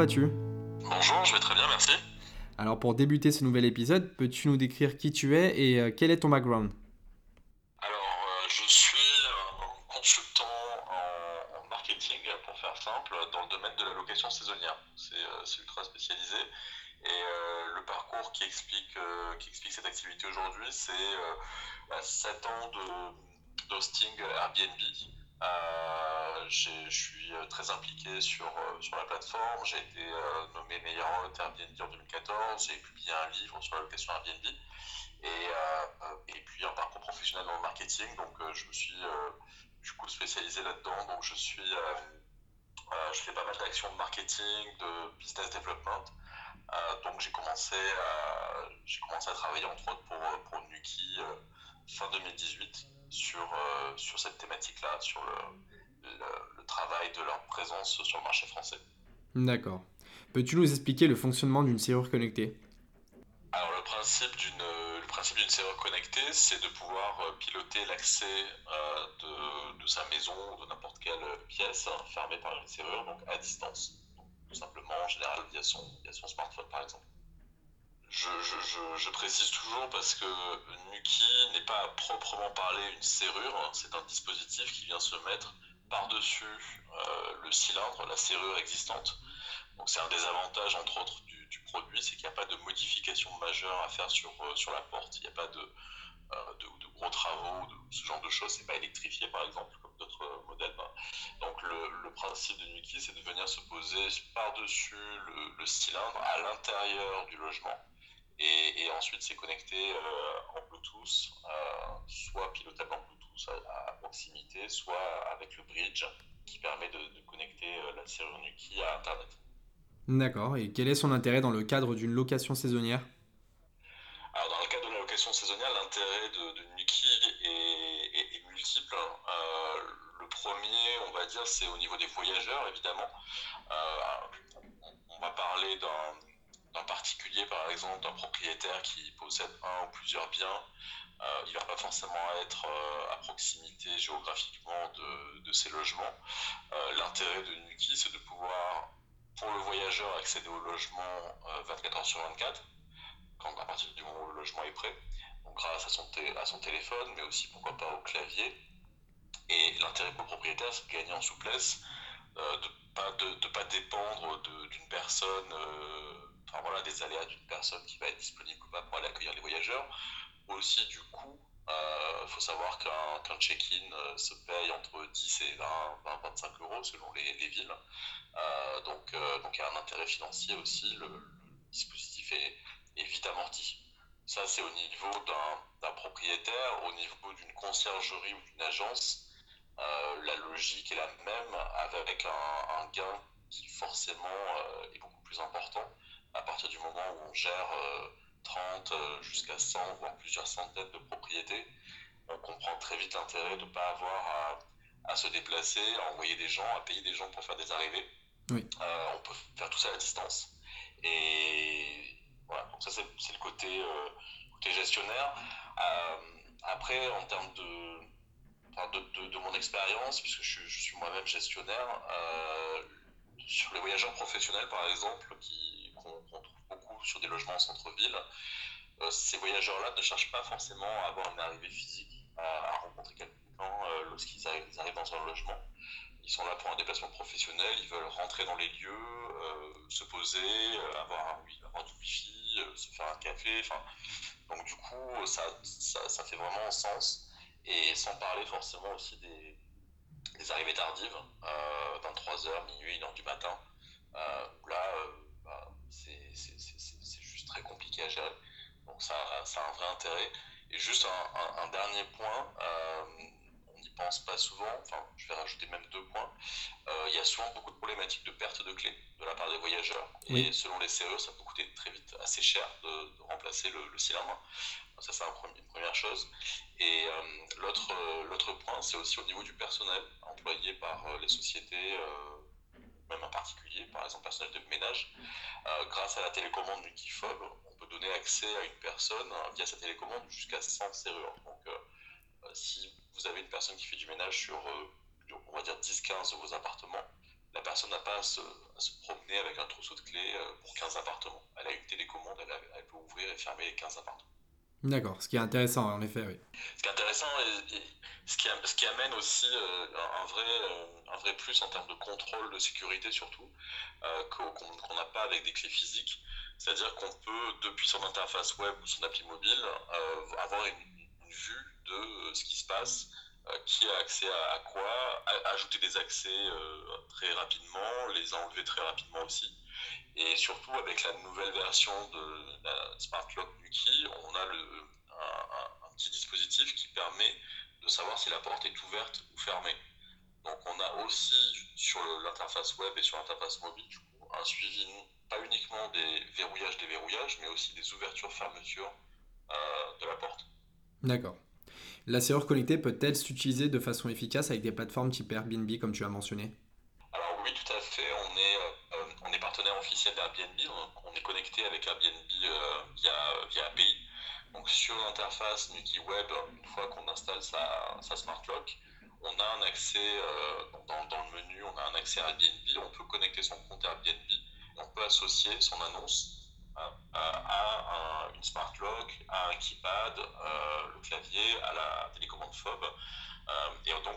Vas-tu Bonjour, je vais très bien, merci. Alors pour débuter ce nouvel épisode, peux-tu nous décrire qui tu es et euh, quel est ton background? Alors, euh, je suis un consultant en, marketing, pour faire simple, dans le domaine de la location saisonnière. C'est euh, ultra spécialisé. Et le parcours qui explique, qui explique cette activité aujourd'hui, c'est 7 ans d'hosting Airbnb. Euh, je suis euh, très impliqué sur, euh, sur la plateforme. J'ai été nommé meilleur hôte Airbnb en 2014. J'ai publié un livre sur la location Airbnb. Et, et puis un parcours professionnel dans le marketing. Donc je me suis du coup spécialisé là-dedans. Donc je suis je fais pas mal d'actions de marketing, de business development. donc j'ai commencé, à, commencé à travailler entre autres pour, pour Nuki fin 2018 sur, euh, sur cette thématique-là, sur le, le, travail de leur présence sur le marché français. D'accord. Peux-tu nous expliquer le fonctionnement d'une serrure connectée? Alors le principe d'une principe d'une serrure connectée, c'est de pouvoir euh, piloter l'accès euh, de, de, sa maison ou de n'importe quelle pièce hein, fermée par une serrure, donc à distance. tout simplement, en général, via son, via son smartphone, par exemple je, précise toujours parce que Nuki n'est pas proprement parler une serrure, hein. c'est un dispositif qui vient se mettre par-dessus euh, le cylindre, la serrure existante. Donc c'est un des avantages, entre autres, du, produit, c'est qu'il n'y a pas de modification majeure à faire sur, euh, sur la porte. Il n'y a pas de, euh, de, gros travaux, de, ce genre de choses. C'est pas électrifié, par exemple, comme d'autres modèles. Donc le, principe de Nuki, c'est de venir se poser par-dessus le, le cylindre à l'intérieur du logement et, ensuite, c'est connecté euh, en Bluetooth, euh, soit pilotable en Bluetooth à, proximité, soit avec le bridge qui permet de, connecter euh, la serrure Nuki à Internet. D'accord. Et quel est son intérêt dans le cadre d'une location saisonnière? Alors, dans le cadre de la location saisonnière, l'intérêt de, Nuki est, multiple. le premier, on va dire, c'est au niveau des voyageurs, évidemment. on va parler d'un d'un particulier, par exemple, d'un propriétaire qui possède un ou plusieurs biens, euh, il ne va pas forcément être euh, à proximité géographiquement de, de ces logements. Euh, l'intérêt de Nuki, c'est de pouvoir, pour le voyageur, accéder au logement 24 heures sur 24, quand, à partir du moment où le logement est prêt, grâce à son, à son téléphone, mais aussi pourquoi pas au clavier. Et l'intérêt pour le propriétaire, c'est de gagner en souplesse, de ne pas, de, pas dépendre d'une personne voilà, des aléas d'une personne qui va être disponible ou pas pour aller accueillir les voyageurs. Aussi, du coup, il euh, faut savoir qu'un check-in euh, se paye entre 10 et 20, 25 euros selon les, villes. Euh, donc, donc, il y a un intérêt financier aussi. Le, dispositif est, vite amorti. Ça, c'est au niveau d'un propriétaire. Au niveau d'une conciergerie ou d'une agence, la logique est la même avec un gain qui forcément est beaucoup plus important à partir du moment où on gère 30 euh, euh, jusqu'à 100, voire plusieurs centaines de propriétés, on comprend très vite l'intérêt de ne pas avoir à, se déplacer, à envoyer des gens, à payer des gens pour faire des arrivées. Euh, on peut faire tout ça à distance. Et voilà, donc ça c'est le côté, côté gestionnaire. après, en termes de, de, de, mon expérience, puisque je, je suis moi-même gestionnaire, sur les voyageurs professionnels par exemple, qui, qu'on trouve beaucoup sur des logements en centre-ville, euh, ces voyageurs-là ne cherchent pas forcément à avoir une arrivée physique, à, rencontrer quelqu'un euh, lorsqu'ils arrivent, dans un logement. Ils sont là pour un déplacement professionnel, ils veulent rentrer dans les lieux, euh, se poser, avoir, un, du wifi, se faire un café. Donc du coup, ça, fait vraiment sens. Et sans parler forcément aussi des, des arrivées tardives, 23h, minuit, 1h du matin. là, c'est juste très compliqué à gérer. A un vrai intérêt. Et juste un, dernier point, euh, on n'y pense pas souvent, enfin je vais rajouter même deux points. Euh, il y a souvent beaucoup de problématiques de perte de clés de la part des voyageurs. Et selon les CE, ça peut coûter très vite assez cher de, remplacer le, cylindre. ça c'est une première chose. Et euh, l'autre point, c'est aussi au niveau du personnel employé par les sociétés même un particulier, par exemple personnel de ménage, euh, grâce à la télécommande Multifob, donner accès à une personne hein, via sa télécommande jusqu'à 100 serrures. Donc euh, euh, si vous avez une personne qui fait du ménage sur, on va dire 10-15 de vos appartements, la personne n'a pas à se, promener avec un trousseau de clés pour 15 appartements. Elle a une télécommande, elle, peut ouvrir et fermer les 15 appartements. D'accord, ce qui est intéressant en effet, oui. Ce qui est intéressant et, ce, qui, ce, qui, amène aussi un, vrai, un vrai plus en termes de contrôle de sécurité surtout, qu'on n'a pas avec des clés physiques. C'est-à-dire qu'on peut, depuis son interface web ou son appli mobile, avoir une, vue de ce qui se passe euh, qui a accès à, quoi, ajouter des accès euh, très rapidement, les enlever très rapidement aussi. Et surtout, avec la nouvelle version de la Smart Lock Nuki, on a un, petit dispositif qui permet de savoir si la porte est ouverte ou fermée. Donc, on a aussi sur l'interface web et sur l'interface mobile un suivi pas uniquement des verrouillages, déverrouillages, mais aussi des ouvertures-fermetures euh, de la porte. D'accord. La serrure connectée peut-elle s'utiliser de façon efficace avec des plateformes type Airbnb comme tu as mentionné? Alors oui, tout à fait. On est, euh, on est partenaire officiel d'Airbnb. On est connecté avec Airbnb euh, via, via API. Donc sur l'interface Nuki Web, une fois qu'on installe sa, sa, Smart Lock, on a un accès dans, dans, le menu, on a un accès à Airbnb. On peut connecter son compte Airbnb. On peut associer son annonce à, une smart lock, à un keypad, euh, le clavier, à la télécommande FOB. Euh, et donc,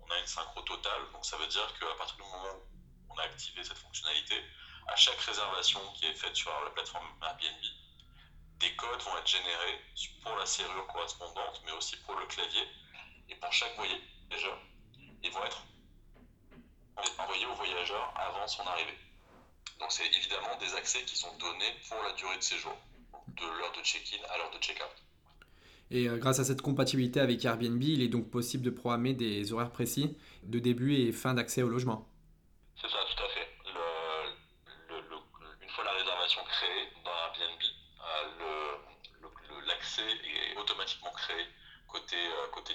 on, a une synchro totale. Donc, ça veut dire qu'à partir du moment où on a activé cette fonctionnalité, à chaque réservation qui est faite sur la plateforme Airbnb, des codes vont être générés pour la serrure correspondante, mais aussi pour le clavier. Et pour chaque voyageur, ils vont être envoyés au voyageur avant son arrivée. Donc c'est évidemment des accès qui sont donnés pour la durée de séjour, de l'heure de check-in à l'heure de check-out. Et euh, grâce à cette compatibilité avec Airbnb, il est donc possible de programmer des horaires précis de début et fin d'accès au logement. C'est ça, tout à fait. une fois la réservation créée dans Airbnb, euh, l'accès est automatiquement créé côté, euh, côté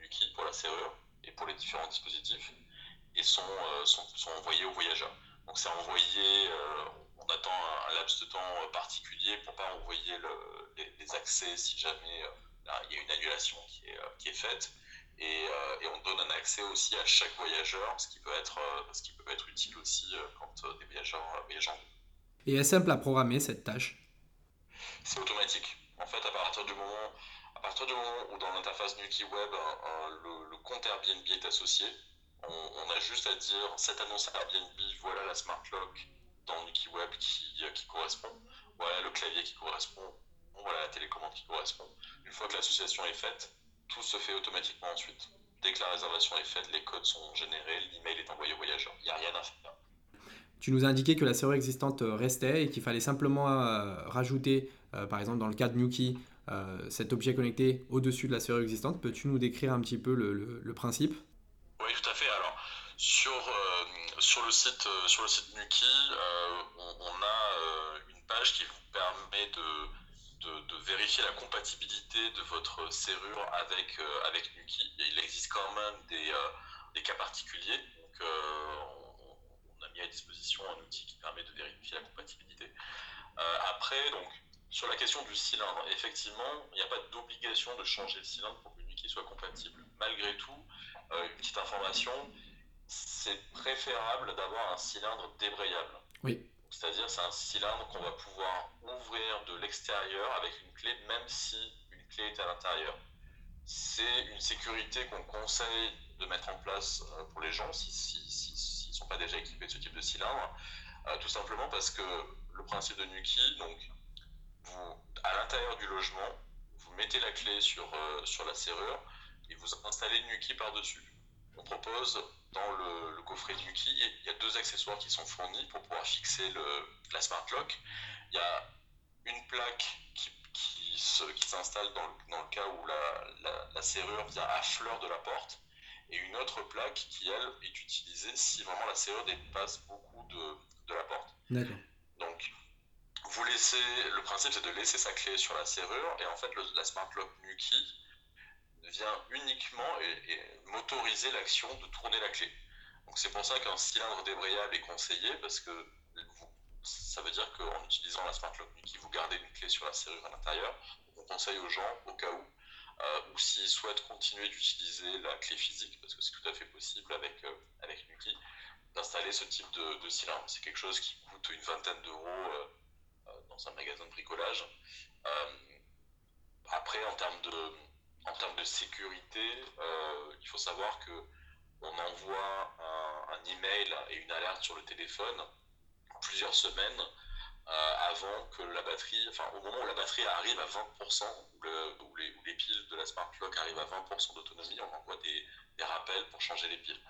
Nuki pour la serrure et pour les différents dispositifs et sont, sont, sont envoyés aux voyageurs. Donc c'est envoyé, euh, on attend un, laps de temps euh, particulier pour pas envoyer les, accès si jamais euh, il y a une annulation qui est, qui est faite. Et, on donne un accès aussi à chaque voyageur, ce qui peut être, ce qui peut être utile aussi quand des voyageurs voyagent en Et est-ce simple à programmer cette tâche? C'est automatique. En fait, à partir du moment, à partir du moment où dans l'interface Nuki Web, le, le compte Airbnb est associé, on, a juste à dire cette annonce à Airbnb, voilà la smart lock dans Web qui, qui correspond, voilà le clavier qui correspond, voilà la télécommande qui correspond. Une fois que l'association est faite, tout se fait automatiquement ensuite. Dès que la réservation est faite, les codes sont générés, l'email est envoyé au voyageur. Il n'y a rien à faire. Tu nous as indiqué que la serrure existante restait et qu'il fallait simplement euh, rajouter, euh, par exemple dans le cas de Nuki, euh, cet objet connecté au-dessus de la serrure existante. Peux-tu nous décrire un petit peu le principe? Oui, tout à fait. Alors, sur, euh, sur, le, site, sur le site Nuki, euh, on, a une page qui vous permet de, de, vérifier la compatibilité de votre serrure avec, avec Nuki. il existe quand même des, des cas particuliers. Donc, on, a mis à disposition un outil qui permet de vérifier la compatibilité. après, donc, sur la question du cylindre, effectivement, il n'y a pas d'obligation de changer le cylindre pour que Nuki soit compatible. Malgré tout, euh, une petite information, c'est préférable d'avoir un cylindre débrayable. Oui. C'est-à-dire c'est un cylindre qu'on va pouvoir ouvrir de l'extérieur avec une clé, même si une clé est à l'intérieur. C'est une sécurité qu'on conseille de mettre en place euh, pour les gens s'ils ne sont pas déjà équipés de ce type de cylindre. Euh, tout simplement parce que le principe de Nuki, donc, à l'intérieur du logement, vous mettez la clé sur, sur la serrure, et vous installez Nuki par-dessus. On propose dans le, coffret Nuki, il y a deux accessoires qui sont fournis pour pouvoir fixer le, la Smart Lock. Il y a une plaque qui, qui s'installe dans, dans, le cas où la, la, serrure vient à fleur de la porte et une autre plaque qui, elle, est utilisée si vraiment la serrure dépasse beaucoup de, de la porte. Donc, vous laissez, le principe c'est de laisser sa clé sur la serrure et en fait la Smart Lock Nuki vient uniquement et, motoriser l'action de tourner la clé. Donc c'est pour ça qu'un cylindre débrayable est conseillé parce que ça veut dire qu'en utilisant la Smart Lock qui vous gardez une clé sur la serrure à l'intérieur. On conseille aux gens, au cas où, ou s'il souhaite continuer d'utiliser la clé physique, parce que c'est tout à fait possible avec, avec Nuki, d'installer ce type de, cylindre. C'est quelque chose qui coûte une vingtaine d'euros dans un magasin de bricolage. après, en termes de, en termes de sécurité, il faut savoir que on envoie un, un, email et une alerte sur le téléphone plusieurs semaines euh, avant que la batterie, enfin au moment où la batterie arrive à 20%, où, les, piles de la smart lock arrivent à 20% d'autonomie, on envoie des, rappels pour changer les piles.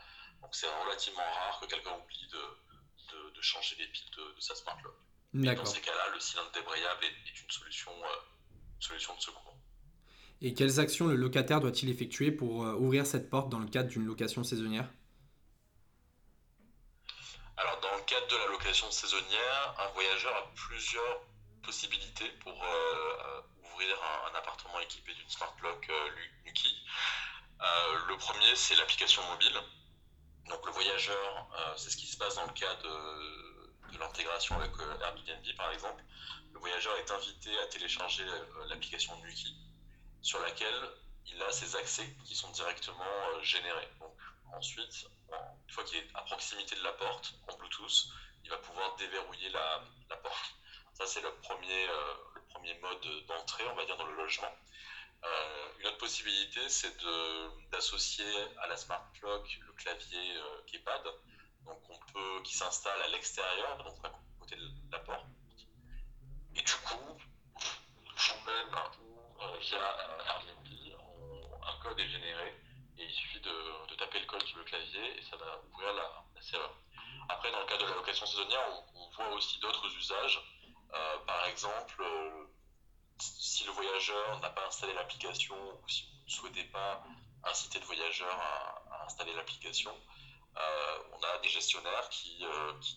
Donc c'est relativement rare que quelqu'un oublie de, de, changer les piles de, sa smart lock. dans ces cas-là, le cylindre débrayable est, une, solution, euh, solution de secours. Et quelles actions le locataire doit-il effectuer pour euh, ouvrir cette porte dans le cadre d'une location saisonnière? Cadre de la location saisonnière, un voyageur a plusieurs possibilités pour euh, ouvrir un, appartement équipé d'une smart lock euh, Nuki. Euh, le premier, c'est l'application mobile. Donc le voyageur, c'est ce qui se passe dans le cas de, de l'intégration avec Airbnb par exemple. Le voyageur est invité à télécharger l'application Nuki sur laquelle il a ses accès qui sont directement générés. Donc ensuite, une fois qu'il est à proximité de la porte en Bluetooth, il va pouvoir déverrouiller la, porte. Ça, c'est le premier, euh, le premier mode d'entrée, on va dire, dans le logement. Euh, une autre possibilité, c'est d'associer à la smart lock le clavier euh, keypad, donc on peut, qui s'installe à l'extérieur, donc à côté de la porte. Et du coup, clavier et ça va ouvrir la, serveur. Après, dans le cas de la location saisonnière, on, voit aussi d'autres usages. Euh, par exemple, euh, si le voyageur n'a pas installé l'application ou si vous ne souhaitez pas inciter le voyageur à, installer l'application, euh, on a des gestionnaires qui,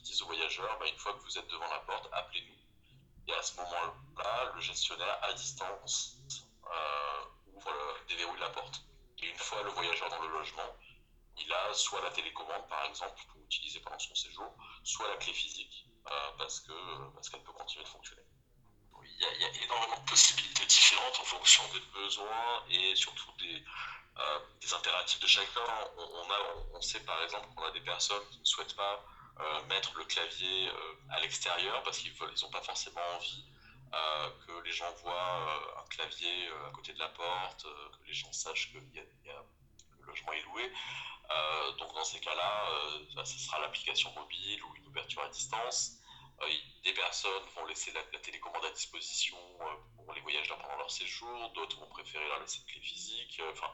disent au voyageur, bah, une fois que vous êtes devant la porte, appelez-nous. Et à ce moment-là, le gestionnaire à distance ouvre, déverrouille la porte. Et une fois le voyageur dans le logement, il a soit la télécommande, par exemple, pour utiliser pendant son séjour, soit la clé physique, euh, parce qu'elle parce qu'elle peut continuer de fonctionner. Il y, a, il y, a, énormément de possibilités différentes en fonction des besoins et surtout des, euh, des impératifs de chacun. On, a, on, sait par exemple qu'on a des personnes qui ne souhaitent pas euh, mettre le clavier à l'extérieur parce qu'ils n'ont pas forcément envie euh, que les gens voient euh, un clavier euh, à côté de la porte, que les gens sachent que le logement est loué. donc dans ces cas-là, ce sera l'application mobile ou une ouverture à distance. des personnes vont laisser la, télécommande à disposition pour les voyageurs pendant leur séjour, d'autres vont préférer la laisser clé physique. Enfin,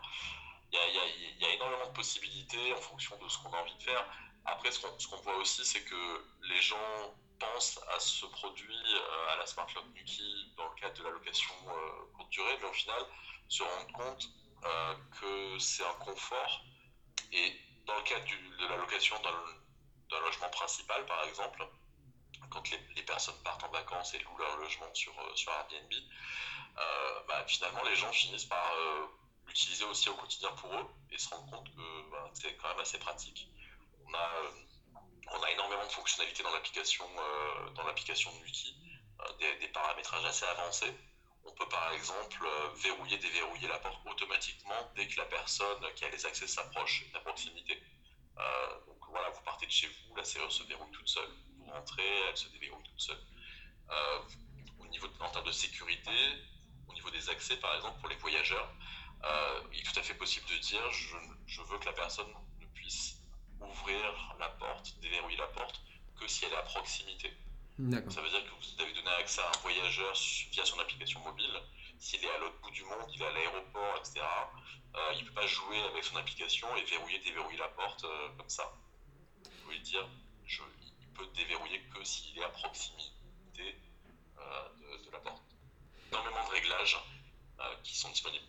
il y, a, énormément de possibilités en fonction de ce qu'on a envie de faire. Après, ce qu'on voit aussi, c'est que les gens pense à ce produit, euh, à la Smart Lock Nuki, dans le cadre de la location euh, courte durée, mais au final, se rendre compte euh, que c'est un confort. Et dans le cadre de la location d'un logement principal, par exemple, quand les, personnes partent en vacances et louent leur logement sur, sur Airbnb, bah, finalement, les gens finissent par l'utiliser aussi au quotidien pour eux et se rendre compte que bah, c'est quand même assez pratique. On a on a énormément de fonctionnalités dans l'application euh, dans l'application de Wiki, euh, des, paramétrages assez avancés. On peut par exemple euh, verrouiller, déverrouiller la porte automatiquement dès que la personne qui a les accès s'approche à proximité. donc voilà, vous partez de chez vous, la serrure se verrouille toute seule. Vous rentrez, elle se déverrouille toute seule. au niveau de, en termes de sécurité, au niveau des accès par exemple pour les voyageurs, il est tout à fait possible de dire je veux que la personne ne puisse ouvrir la porte, déverrouiller la porte, que si elle est à proximité. Ça veut dire que vous avez donné accès à un voyageur via son application mobile. S'il est à l'autre bout du monde, il est à l'aéroport, etc., euh, il ne peut pas jouer avec son application et verrouiller, déverrouiller la porte euh, comme ça. Vous pouvez dire, je, il peut déverrouiller que s'il est à proximité euh, de, de, la porte. Énormément de réglages qui sont disponibles.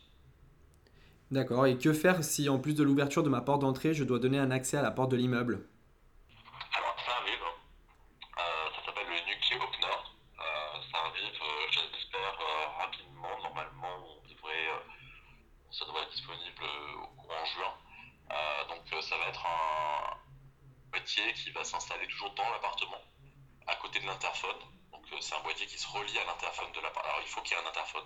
D'accord. Et que faire si, en plus de l'ouverture de ma porte d'entrée, je dois donner un accès à la porte de l'immeuble Alors, ça arrive. Euh, ça s'appelle le Nuki Opener. Euh, ça arrive, euh, j'espère, rapidement. Normalement, on devrait, ça devrait être disponible au courant juin. donc, ça va être un métier qui va s'installer toujours dans l'appartement, à côté de l'interphone. Donc c'est un boîtier qui se relie à l'interphone de l'appareil. Alors il faut qu'il y ait un interphone.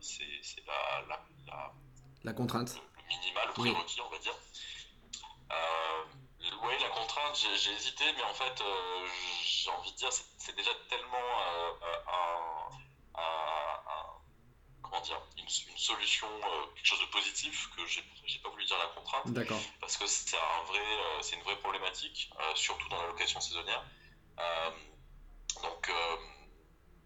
c'est la, la, la, contrainte. Le, minimal, le prérequis, on va dire. oui, la contrainte, j'ai hésité, mais en fait, j'ai envie de dire, c'est déjà tellement un, comment dire, une, solution, euh, quelque chose de positif que j'ai pas voulu dire la contrainte. D'accord. Parce que c'est un vrai, euh, c'est une vraie problématique, euh, surtout dans la location saisonnière. donc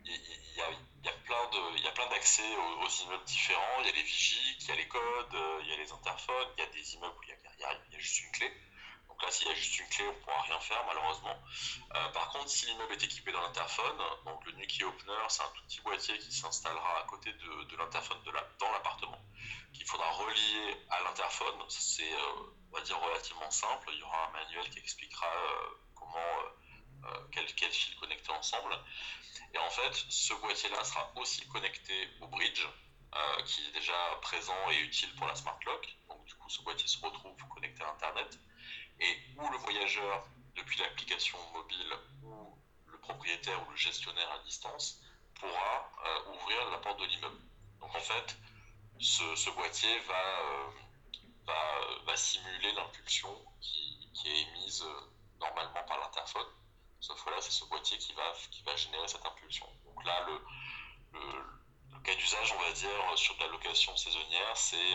il y, a, plein de, il y a plein d'accès aux, immeubles différents. Il y a les vigies, il y a les codes, il y a les interphones, il y a des immeubles où il y a, il y a juste une clé. Donc là, s'il y a juste une clé, on ne pourra rien faire malheureusement. Euh, par contre, si l'immeuble est équipé d'un interphone, donc le Nuki Opener, c'est un tout petit boîtier qui s'installera à côté de, l'interphone dans l'appartement, qu'il faudra relier à l'interphone. C'est, euh, on va dire, relativement simple. Il y aura un manuel qui expliquera euh, comment, quel, quel fil connecter ensemble. Et en fait, ce boîtier-là sera aussi connecté au bridge, qui est déjà présent et utile pour la smart lock. Donc du coup, ce boîtier se retrouve connecté à Internet et où le voyageur, depuis l'application mobile ou le propriétaire ou le gestionnaire à distance, pourra euh, ouvrir la porte de l'immeuble. Donc en fait, ce, boîtier va, euh, va, simuler l'impulsion qui, est émise euh, normalement par l'interphone. Sauf que là, c'est ce boîtier qui va, qui va générer cette impulsion. Donc là, le, le, cas d'usage, on va dire, sur de la location saisonnière, c'est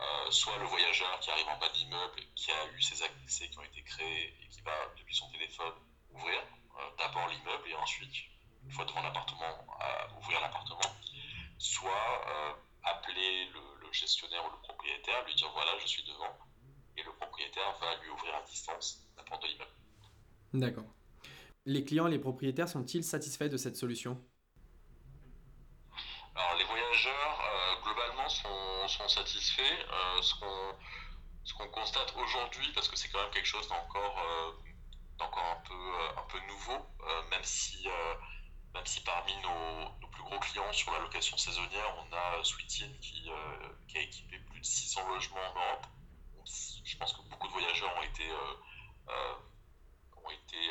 euh, soit le voyageur qui arrive en bas de l'immeuble, qui a eu ses accès qui ont été créés et qui va, depuis son téléphone, ouvrir euh, d'abord l'immeuble et ensuite, une fois devant l'appartement, ouvrir l'appartement, soit euh, appeler le, gestionnaire ou le propriétaire, lui dire voilà, je suis devant, et le propriétaire va lui ouvrir à distance la porte de l'immeuble. D'accord. Les clients et les propriétaires sont-ils satisfaits de cette solution alors les voyageurs euh, globalement sont, satisfaits. Euh, ce qu'on ce qu'on constate aujourd'hui, parce que c'est quand même quelque chose d'encore euh, d'encore un peu un peu nouveau, même si même si parmi nos, nos, plus gros clients sur la location saisonnière, on a Sweetin qui, qui a équipé plus de 600 logements en Europe. Je pense que beaucoup de voyageurs ont été ont été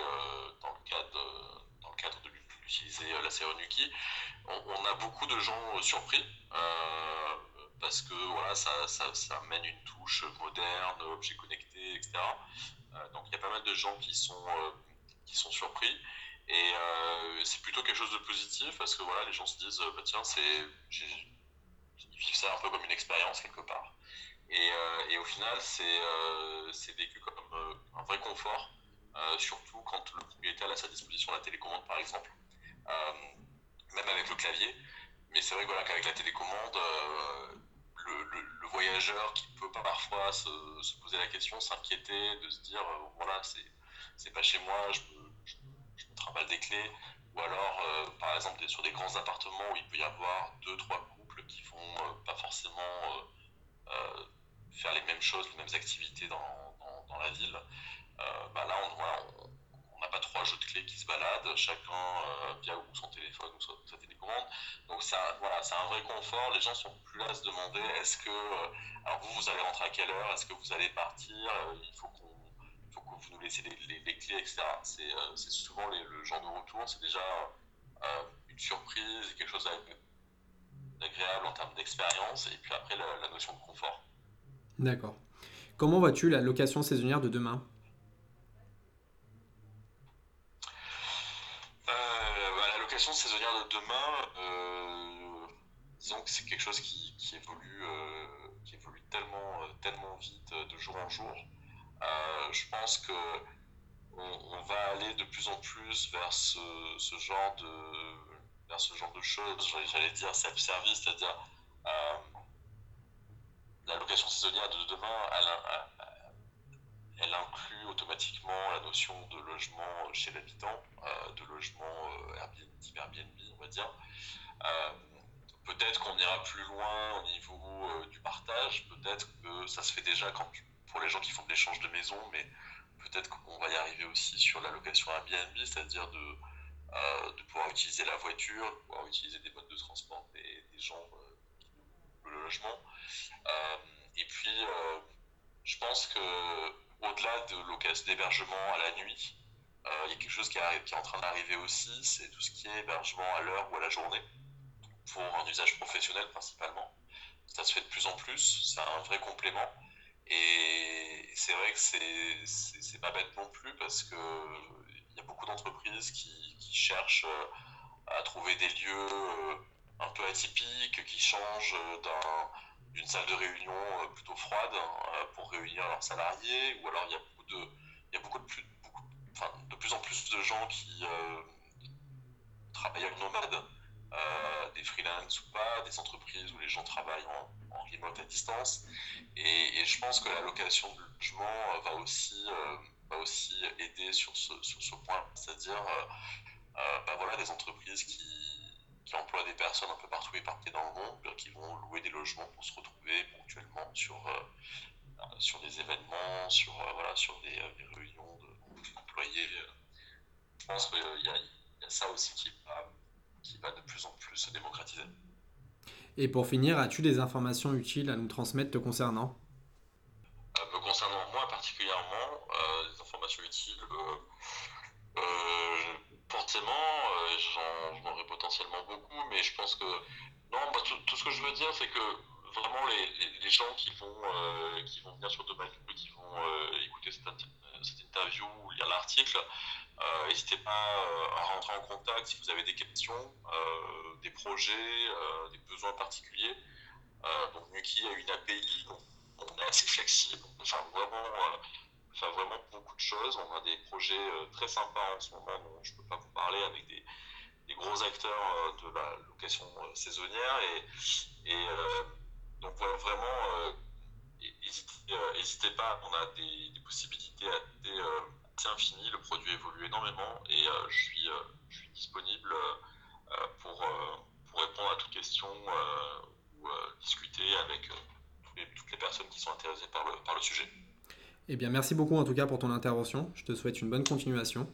dans le cadre dans le cadre de l'utiliser la Serenuki on, a beaucoup de gens euh, surpris euh, parce que voilà, ça, ça, ça, amène une touche moderne, objet connecté, etc. Euh, donc il y a pas mal de gens qui sont, qui sont surpris. Et c'est plutôt quelque chose de positif parce que voilà, les gens se disent bah, tiens, c'est, ils vivent ça un peu comme une expérience quelque part. Et, et au final, c'est, vécu comme un vrai confort, surtout quand le propriétaire a à sa disposition la télécommande par exemple même avec le clavier. Mais c'est vrai voilà, qu'avec la télécommande, euh, le, voyageur qui peut parfois se, poser la question, s'inquiéter, de se dire euh, voilà, c'est pas chez moi, je me, je, travaille des clés. Ou alors, euh, par exemple, sur des grands appartements où il peut y avoir deux, trois couples qui vont pas forcément faire les mêmes choses, les mêmes activités dans, la ville. bah là, on, on, on n'a pas trois jeux de clés qui se baladent, chacun euh, via son téléphone ou sa, télécommande. Donc ça, voilà, c'est un vrai confort. Les gens sont plus là à se demander est-ce que, euh, vous, vous allez rentrer à quelle heure, est-ce que vous allez partir, euh, il faut qu'on faut que vous nous laissez les, clés, etc. C'est souvent le genre de retour, c'est déjà une surprise, quelque chose d'agréable en termes d'expérience, et puis après la, la notion de confort. D'accord. Comment vois-tu la location saisonnière de demain? Saisonnière de demain, euh, disons que c'est quelque chose qui, évolue, euh, qui évolue tellement, euh, tellement vite de jour en jour. je pense que on, va aller de plus en plus vers ce, genre de vers ce genre de choses. J'allais dire self-service, c'est-à-dire la location saisonnière de demain, elle inclut automatiquement la notion de logement chez l'habitant, euh, de logement euh, Airbnb, Airbnb, on va dire. Euh, peut-être qu'on ira plus loin au niveau du partage, peut-être que ça se fait déjà pour les gens qui font de l'échange de maison, mais peut-être qu'on va y arriver aussi sur la location Airbnb, c'est-à-dire de, pouvoir utiliser la voiture, de pouvoir utiliser des modes de transport des, des gens qui le logement. et puis, je pense que au-delà de l'occasion d'hébergement à la nuit, il y a quelque chose qui, est en train d'arriver aussi, c'est tout ce qui est hébergement à l'heure ou à la journée, pour un usage professionnel principalement. Ça se fait de plus en plus, c'est un vrai complément. Et c'est vrai que c'est pas bête non plus parce qu'il y a beaucoup d'entreprises qui, qui, cherchent à trouver des lieux un peu atypiques, qui changent d'une salle de réunion plutôt froide pour réunir leurs salariés, ou alors il y a beaucoup de, il y a beaucoup de plus, en plus de gens qui euh, travaillent en nomade, euh, des freelances ou pas, des entreprises où les gens travaillent en, remote à distance. Et, je pense que la location de logement euh, va aussi, va aussi aider sur ce, sur ce point, c'est-à-dire bah voilà, des entreprises qui, qui emploient des personnes un peu partout éparpillées dans le monde, qui vont louer des logements pour se retrouver ponctuellement sur, sur des événements, sur, voilà, sur des, réunions euh, je pense qu'il y, a ça aussi qui va de plus en plus se démocratiser. Et pour finir, as-tu des informations utiles à nous transmettre te concernant euh, Me concernant moi particulièrement, euh, des informations utiles, forcément, j'en aurais potentiellement beaucoup, mais je non, tout, ce que je veux dire, c'est que vraiment les, gens qui vont, qui vont venir sur Domaine qui vont écouter cette, interview ou lire l'article, euh, n'hésitez pas euh, à rentrer en contact si vous avez des questions, euh, des projets, des besoins particuliers. donc Nuki a une API, on est assez flexible, on fait vraiment, vraiment beaucoup de choses. On a des projets très sympas en ce moment dont je ne peux pas vous parler avec des, gros acteurs de la location saisonnière. Et, et donc vraiment, n'hésitez pas, on a des, possibilités euh, assez, infinies, le produit évolue énormément et euh, je, suis, euh, je suis disponible pour, pour répondre à toutes questions ou discuter avec toutes les personnes qui sont intéressées par le, par le sujet. Eh bien, merci beaucoup en tout cas pour ton intervention. Je te souhaite une bonne continuation.